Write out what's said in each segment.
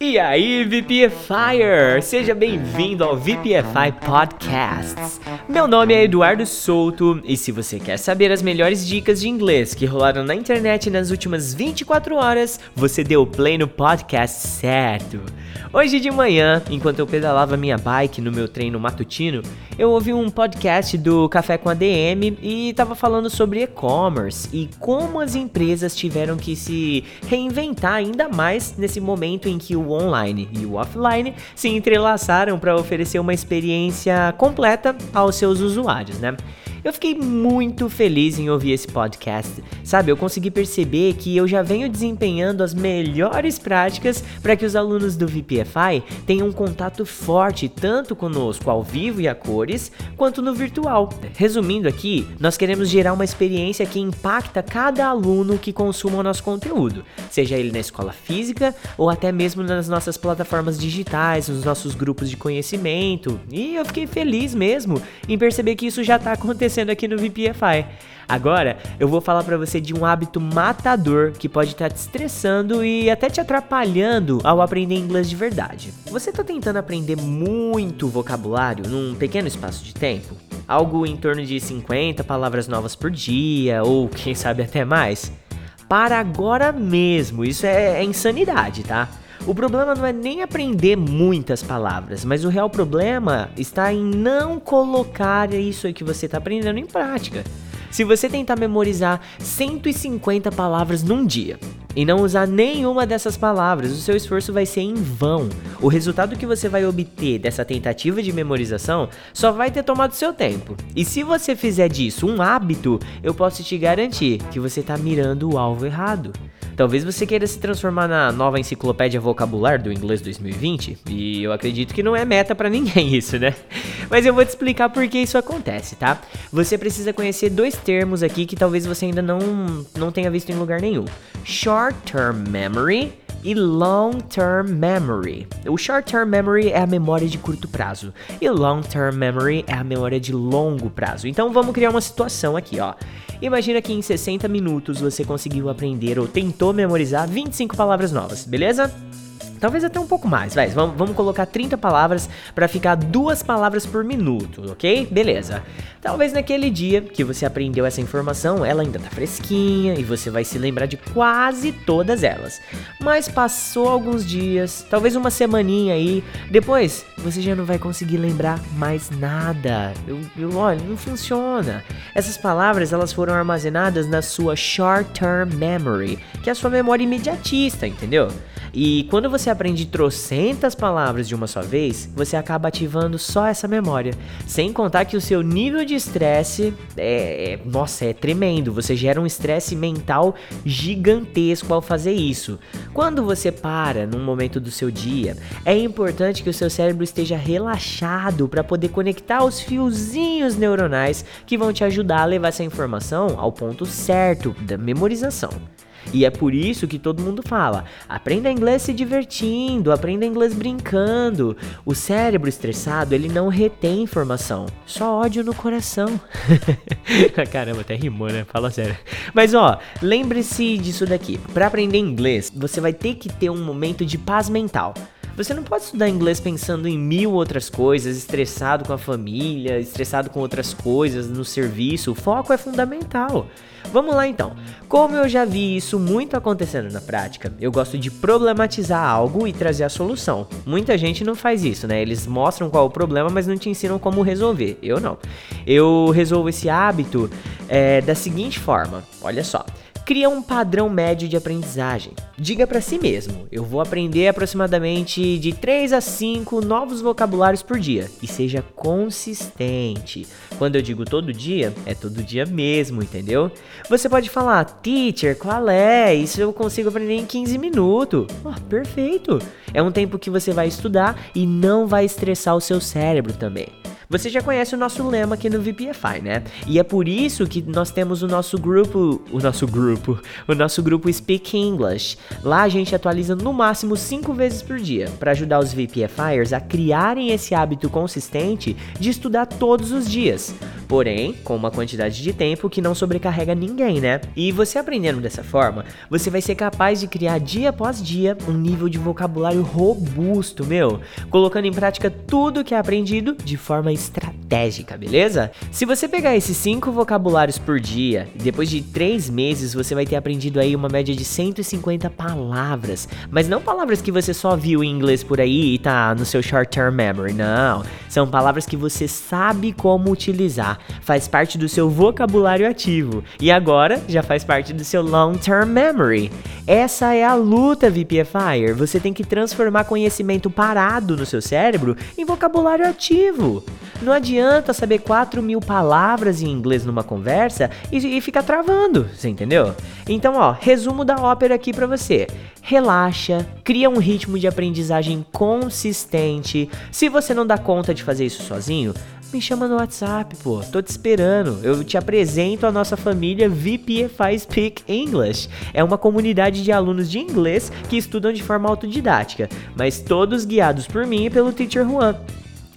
E aí, VPFire! Seja bem-vindo ao VPFI Podcasts. Meu nome é Eduardo Souto e se você quer saber as melhores dicas de inglês que rolaram na internet nas últimas 24 horas, você deu play no podcast certo. Hoje de manhã, enquanto eu pedalava minha bike no meu treino matutino, eu ouvi um podcast do Café com a DM e estava falando sobre e-commerce e como as empresas tiveram que se reinventar ainda mais nesse momento em que o online e o offline se entrelaçaram para oferecer uma experiência completa aos seus usuários, né? Eu fiquei muito feliz em ouvir esse podcast. Sabe, eu consegui perceber que eu já venho desempenhando as melhores práticas para que os alunos do VPFI tenham um contato forte tanto conosco ao vivo e a cores, quanto no virtual. Resumindo aqui, nós queremos gerar uma experiência que impacta cada aluno que consuma o nosso conteúdo, seja ele na escola física ou até mesmo nas nossas plataformas digitais, nos nossos grupos de conhecimento. E eu fiquei feliz mesmo em perceber que isso já está acontecendo acontecendo aqui no VPFI. Agora, eu vou falar para você de um hábito matador que pode estar tá te estressando e até te atrapalhando ao aprender inglês de verdade. Você está tentando aprender muito vocabulário num pequeno espaço de tempo? Algo em torno de 50 palavras novas por dia, ou quem sabe até mais? Para agora mesmo, isso é, é insanidade, tá? O problema não é nem aprender muitas palavras, mas o real problema está em não colocar isso aí que você está aprendendo em prática. Se você tentar memorizar 150 palavras num dia e não usar nenhuma dessas palavras, o seu esforço vai ser em vão. O resultado que você vai obter dessa tentativa de memorização só vai ter tomado seu tempo. E se você fizer disso um hábito, eu posso te garantir que você está mirando o alvo errado. Talvez você queira se transformar na nova enciclopédia vocabular do inglês 2020, e eu acredito que não é meta para ninguém isso, né? Mas eu vou te explicar por que isso acontece, tá? Você precisa conhecer dois termos aqui que talvez você ainda não, não tenha visto em lugar nenhum: short term memory e long term memory. O short term memory é a memória de curto prazo e long term memory é a memória de longo prazo. Então vamos criar uma situação aqui, ó. Imagina que em 60 minutos você conseguiu aprender ou tentou memorizar 25 palavras novas, beleza? Talvez até um pouco mais, vai. Vamos, vamos colocar 30 palavras para ficar duas palavras por minuto, ok? Beleza. Talvez naquele dia que você aprendeu essa informação, ela ainda tá fresquinha e você vai se lembrar de quase todas elas. Mas passou alguns dias, talvez uma semaninha aí, depois você já não vai conseguir lembrar mais nada. Eu, eu, olha, não funciona. Essas palavras elas foram armazenadas na sua short-term memory, que é a sua memória imediatista, entendeu? E quando você aprende trocentas palavras de uma só vez, você acaba ativando só essa memória. Sem contar que o seu nível de estresse é, é, nossa, é tremendo. Você gera um estresse mental gigantesco ao fazer isso. Quando você para num momento do seu dia, é importante que o seu cérebro esteja relaxado para poder conectar os fiozinhos neuronais que vão te ajudar a levar essa informação ao ponto certo da memorização. E é por isso que todo mundo fala: aprenda inglês se divertindo, aprenda inglês brincando. O cérebro estressado, ele não retém informação, só ódio no coração. Caramba, até rimou, né? Fala sério. Mas ó, lembre-se disso daqui. Para aprender inglês, você vai ter que ter um momento de paz mental. Você não pode estudar inglês pensando em mil outras coisas, estressado com a família, estressado com outras coisas no serviço. O foco é fundamental. Vamos lá então. Como eu já vi isso muito acontecendo na prática, eu gosto de problematizar algo e trazer a solução. Muita gente não faz isso, né? Eles mostram qual é o problema, mas não te ensinam como resolver. Eu não. Eu resolvo esse hábito é, da seguinte forma: olha só. Cria um padrão médio de aprendizagem. Diga para si mesmo: eu vou aprender aproximadamente de 3 a 5 novos vocabulários por dia e seja consistente. Quando eu digo todo dia, é todo dia mesmo, entendeu? Você pode falar: "Teacher, qual é? Isso eu consigo aprender em 15 minutos". Oh, perfeito. É um tempo que você vai estudar e não vai estressar o seu cérebro também. Você já conhece o nosso lema aqui no VPFI, né? E é por isso que nós temos o nosso grupo, o nosso grupo, o nosso grupo Speak English. Lá a gente atualiza no máximo 5 vezes por dia para ajudar os VPFIers a criarem esse hábito consistente de estudar todos os dias. Porém com uma quantidade de tempo que não sobrecarrega ninguém, né? E você aprendendo dessa forma, você vai ser capaz de criar dia após dia um nível de vocabulário robusto, meu, colocando em prática tudo que é aprendido de forma estratégica, beleza? Se você pegar esses cinco vocabulários por dia depois de três meses você vai ter aprendido aí uma média de 150 palavras, mas não palavras que você só viu em inglês por aí e tá no seu short term memory, não. São palavras que você sabe como utilizar, faz parte do seu vocabulário ativo e agora já faz parte do seu long term memory. Essa é a luta, VPFire. Você tem que transformar conhecimento parado no seu cérebro em vocabulário ativo. Não adianta saber 4 mil palavras em inglês numa conversa e, e ficar travando, você entendeu? Então, ó, resumo da ópera aqui para você. Relaxa, cria um ritmo de aprendizagem consistente. Se você não dá conta de fazer isso sozinho, me chama no WhatsApp, pô. Tô te esperando. Eu te apresento a nossa família VPFI Speak English. É uma comunidade de alunos de inglês que estudam de forma autodidática, mas todos guiados por mim e pelo Teacher Juan.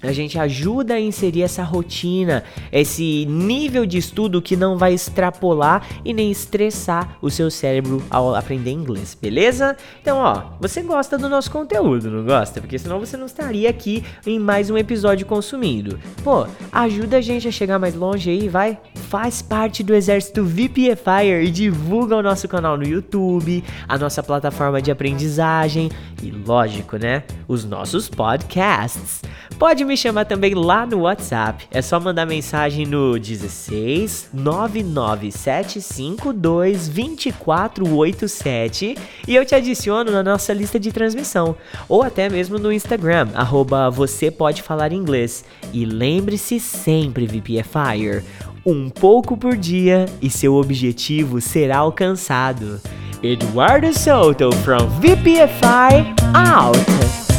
A gente ajuda a inserir essa rotina, esse nível de estudo que não vai extrapolar e nem estressar o seu cérebro ao aprender inglês, beleza? Então, ó, você gosta do nosso conteúdo, não gosta? Porque senão você não estaria aqui em mais um episódio consumindo. Pô, ajuda a gente a chegar mais longe aí, vai? Faz parte do exército VPFire e divulga o nosso canal no YouTube, a nossa plataforma de aprendizagem e, lógico, né, os nossos podcasts. Pode me chamar também lá no WhatsApp. É só mandar mensagem no 16 99752 2487 e eu te adiciono na nossa lista de transmissão. Ou até mesmo no Instagram, arroba você pode falar inglês. E lembre-se sempre, VPFire, um pouco por dia e seu objetivo será alcançado. Eduardo Souto from VPFI out.